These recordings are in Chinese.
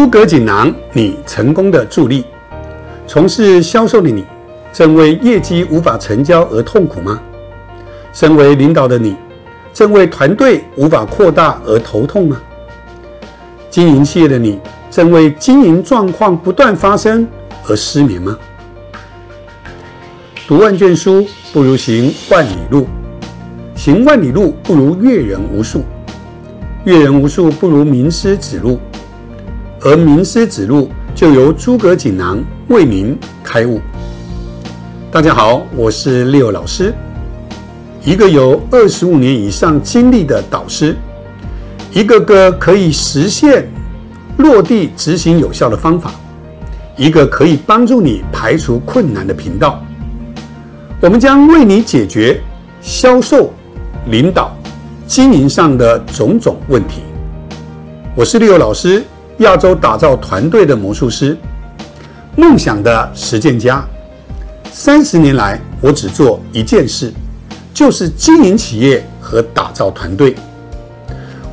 诸葛锦囊，你成功的助力。从事销售的你，正为业绩无法成交而痛苦吗？身为领导的你，正为团队无法扩大而头痛吗？经营企业的你，正为经营状况不断发生而失眠吗？读万卷书不如行万里路，行万里路不如阅人无数，阅人无数不如名师指路，而名师指路就由诸葛锦囊为您开悟。大家好，我是六老师，一个有二十五年以上经历的导师，一个个可以实现落地执行有效的方法，一个可以帮助你排除困难的频道。我们将为你解决销售、领导、经营上的种种问题。我是利友老师，亚洲打造团队的魔术师，梦想的实践家。三十年来，我只做一件事，就是经营企业和打造团队。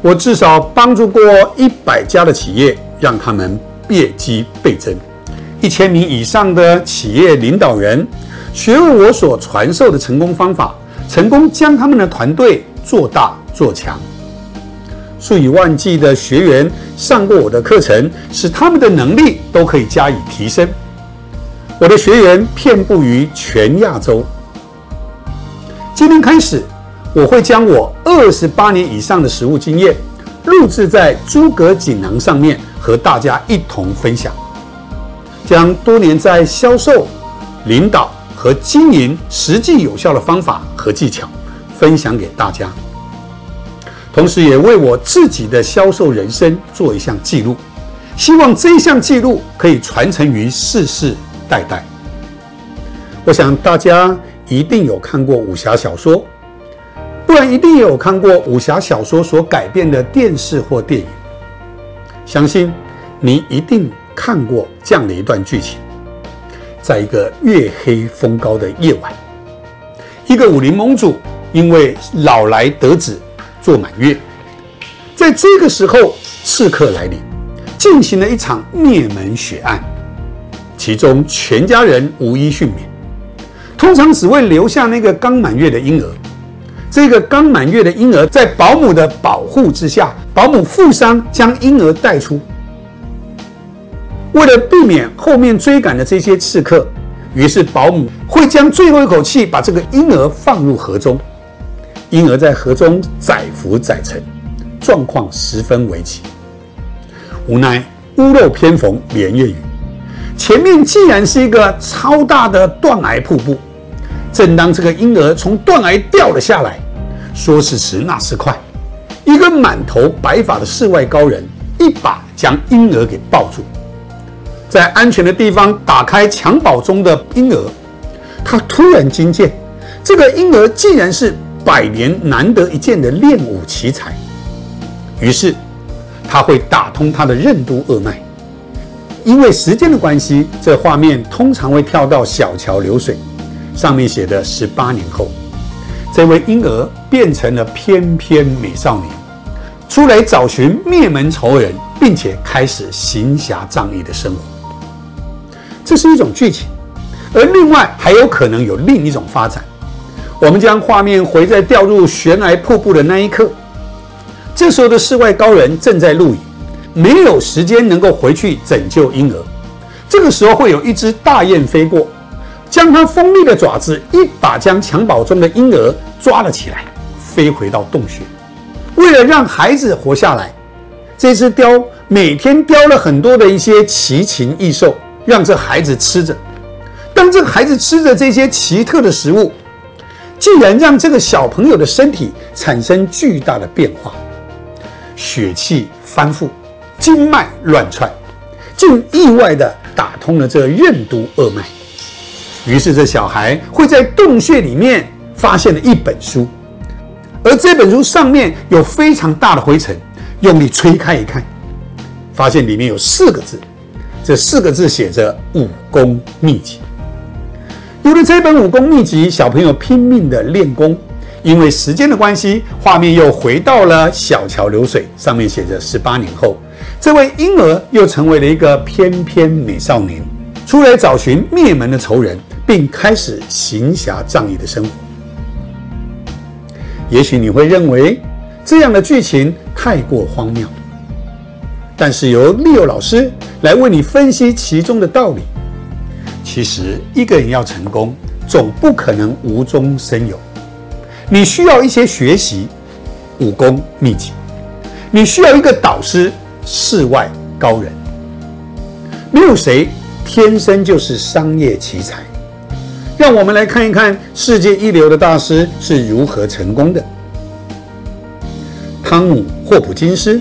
我至少帮助过一百家的企业，让他们业绩倍增；一千名以上的企业领导人。学我所传授的成功方法，成功将他们的团队做大做强。数以万计的学员上过我的课程，使他们的能力都可以加以提升。我的学员遍布于全亚洲。今天开始，我会将我二十八年以上的实务经验录制在诸葛锦囊上面，和大家一同分享，将多年在销售、领导。和经营实际有效的方法和技巧分享给大家，同时也为我自己的销售人生做一项记录，希望这一项记录可以传承于世世代代。我想大家一定有看过武侠小说，不然一定也有看过武侠小说所改编的电视或电影，相信你一定看过这样的一段剧情。在一个月黑风高的夜晚，一个武林盟主因为老来得子做满月，在这个时候，刺客来临，进行了一场灭门血案，其中全家人无一幸免。通常只会留下那个刚满月的婴儿。这个刚满月的婴儿在保姆的保护之下，保姆负伤将婴儿带出。为了避免后面追赶的这些刺客，于是保姆会将最后一口气把这个婴儿放入河中。婴儿在河中载浮载沉，状况十分危急。无奈屋漏偏逢连夜雨，前面既然是一个超大的断崖瀑布。正当这个婴儿从断崖掉了下来，说时迟那时快，一个满头白发的世外高人一把将婴儿给抱住。在安全的地方打开襁褓中的婴儿，他突然惊见，这个婴儿竟然是百年难得一见的练武奇才。于是，他会打通他的任督二脉。因为时间的关系，这画面通常会跳到小桥流水，上面写的十八年后，这位婴儿变成了翩翩美少年，出来找寻灭门仇人，并且开始行侠仗义的生活。这是一种剧情，而另外还有可能有另一种发展。我们将画面回在掉入悬崖瀑布的那一刻，这时候的世外高人正在录影，没有时间能够回去拯救婴儿。这个时候会有一只大雁飞过，将它锋利的爪子一把将襁褓中的婴儿抓了起来，飞回到洞穴。为了让孩子活下来，这只雕每天雕了很多的一些奇禽异兽。让这孩子吃着，当这个孩子吃着这些奇特的食物，竟然让这个小朋友的身体产生巨大的变化，血气翻覆，经脉乱窜，竟意外的打通了这任督二脉。于是这小孩会在洞穴里面发现了一本书，而这本书上面有非常大的灰尘，用力吹开一看，发现里面有四个字。这四个字写着“武功秘籍”。读了这本武功秘籍，小朋友拼命的练功。因为时间的关系，画面又回到了小桥流水，上面写着“十八年后”。这位婴儿又成为了一个翩翩美少年，出来找寻灭门的仇人，并开始行侠仗义的生活。也许你会认为这样的剧情太过荒谬，但是由利友老师来为你分析其中的道理。其实，一个人要成功，总不可能无中生有。你需要一些学习武功秘籍，你需要一个导师，世外高人。没有谁天生就是商业奇才。让我们来看一看世界一流的大师是如何成功的。汤姆·霍普金斯，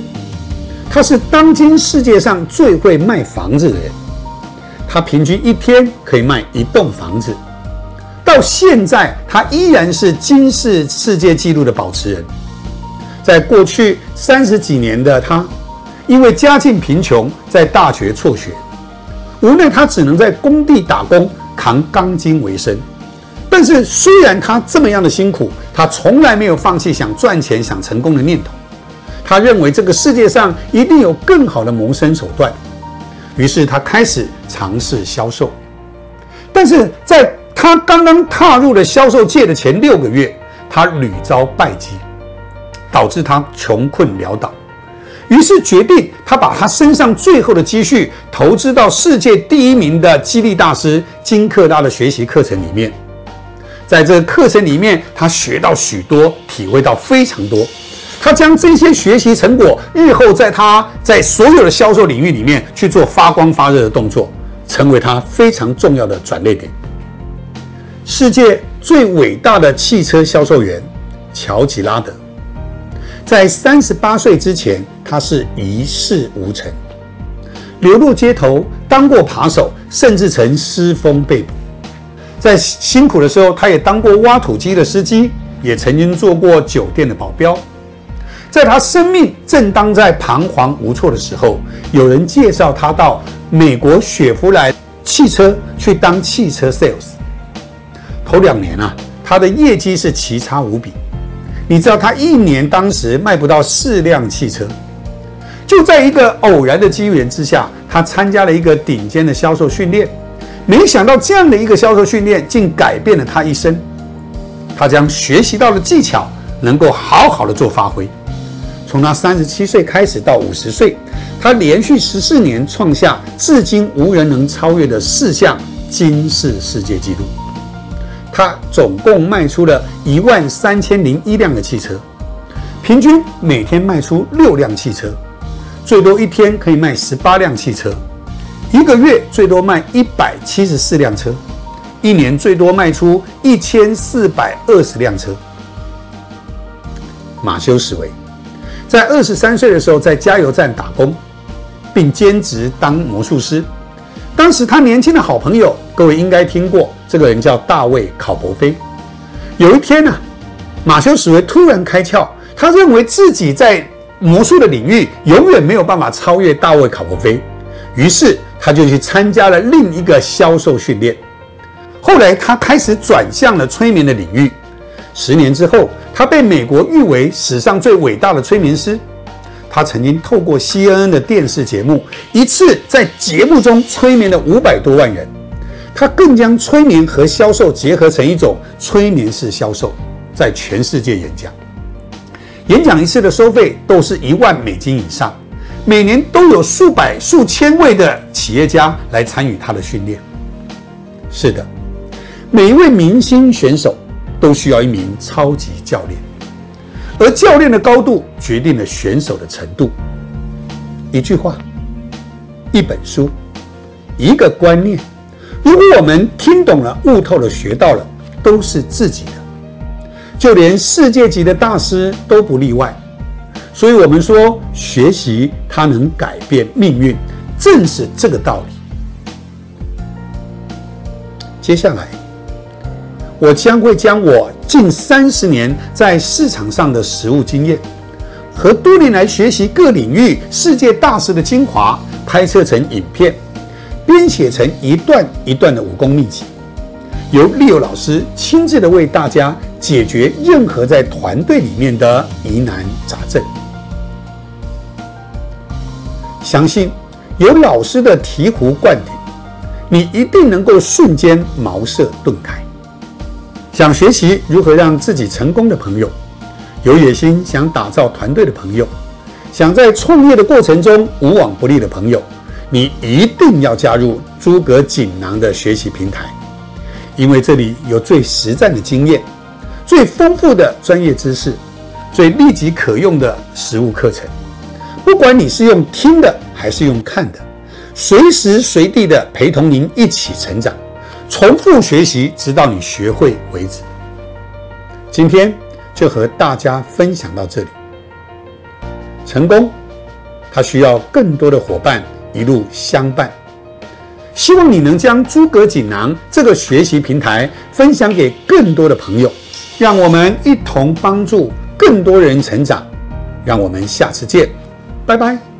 他是当今世界上最会卖房子的人。他平均一天可以卖一栋房子。到现在，他依然是金氏世界纪录的保持人。在过去三十几年的他，因为家境贫穷，在大学辍学，无奈他只能在工地打工。扛钢筋为生，但是虽然他这么样的辛苦，他从来没有放弃想赚钱、想成功的念头。他认为这个世界上一定有更好的谋生手段，于是他开始尝试销售。但是在他刚刚踏入了销售界的前六个月，他屡遭败绩，导致他穷困潦倒。于是决定，他把他身上最后的积蓄投资到世界第一名的激励大师金克拉的学习课程里面。在这课程里面，他学到许多，体会到非常多。他将这些学习成果，日后在他在所有的销售领域里面去做发光发热的动作，成为他非常重要的转捩点。世界最伟大的汽车销售员乔吉拉德。在三十八岁之前，他是一事无成，流落街头，当过扒手，甚至曾失风被捕。在辛苦的时候，他也当过挖土机的司机，也曾经做过酒店的保镖。在他生命正当在彷徨无措的时候，有人介绍他到美国雪佛兰汽车去当汽车 sales。头两年啊，他的业绩是奇差无比。你知道他一年当时卖不到四辆汽车，就在一个偶然的机缘之下，他参加了一个顶尖的销售训练，没想到这样的一个销售训练竟改变了他一生。他将学习到的技巧能够好好的做发挥。从他三十七岁开始到五十岁，他连续十四年创下至今无人能超越的四项金氏世界纪录。他总共卖出了一万三千零一辆的汽车，平均每天卖出六辆汽车，最多一天可以卖十八辆汽车，一个月最多卖一百七十四辆车，一年最多卖出一千四百二十辆车。马修·史维在二十三岁的时候在加油站打工，并兼职当魔术师。当时他年轻的好朋友，各位应该听过。这个人叫大卫·考伯菲。有一天呢，马修·史维突然开窍，他认为自己在魔术的领域永远没有办法超越大卫·考伯菲，于是他就去参加了另一个销售训练。后来他开始转向了催眠的领域。十年之后，他被美国誉为史上最伟大的催眠师。他曾经透过 CNN 的电视节目，一次在节目中催眠了五百多万人。他更将催眠和销售结合成一种催眠式销售，在全世界演讲。演讲一次的收费都是一万美金以上，每年都有数百、数千位的企业家来参与他的训练。是的，每一位明星选手都需要一名超级教练，而教练的高度决定了选手的程度。一句话，一本书，一个观念。如果我们听懂了、悟透了、学到了，都是自己的，就连世界级的大师都不例外。所以，我们说学习它能改变命运，正是这个道理。接下来，我将会将我近三十年在市场上的实务经验，和多年来学习各领域世界大师的精华，拍摄成影片。编写成一段一段的武功秘籍，由利友老师亲自的为大家解决任何在团队里面的疑难杂症。相信有老师的醍醐灌顶，你一定能够瞬间茅塞顿开。想学习如何让自己成功的朋友，有野心想打造团队的朋友，想在创业的过程中无往不利的朋友，你一定要加入诸葛锦囊的学习平台，因为这里有最实战的经验，最丰富的专业知识。最立即可用的实物课程，不管你是用听的还是用看的，随时随地的陪同您一起成长，重复学习，直到你学会为止。今天就和大家分享到这里。成功，它需要更多的伙伴一路相伴。希望你能将诸葛锦囊这个学习平台分享给更多的朋友，让我们一同帮助。更多人成长，让我们下次见，拜拜。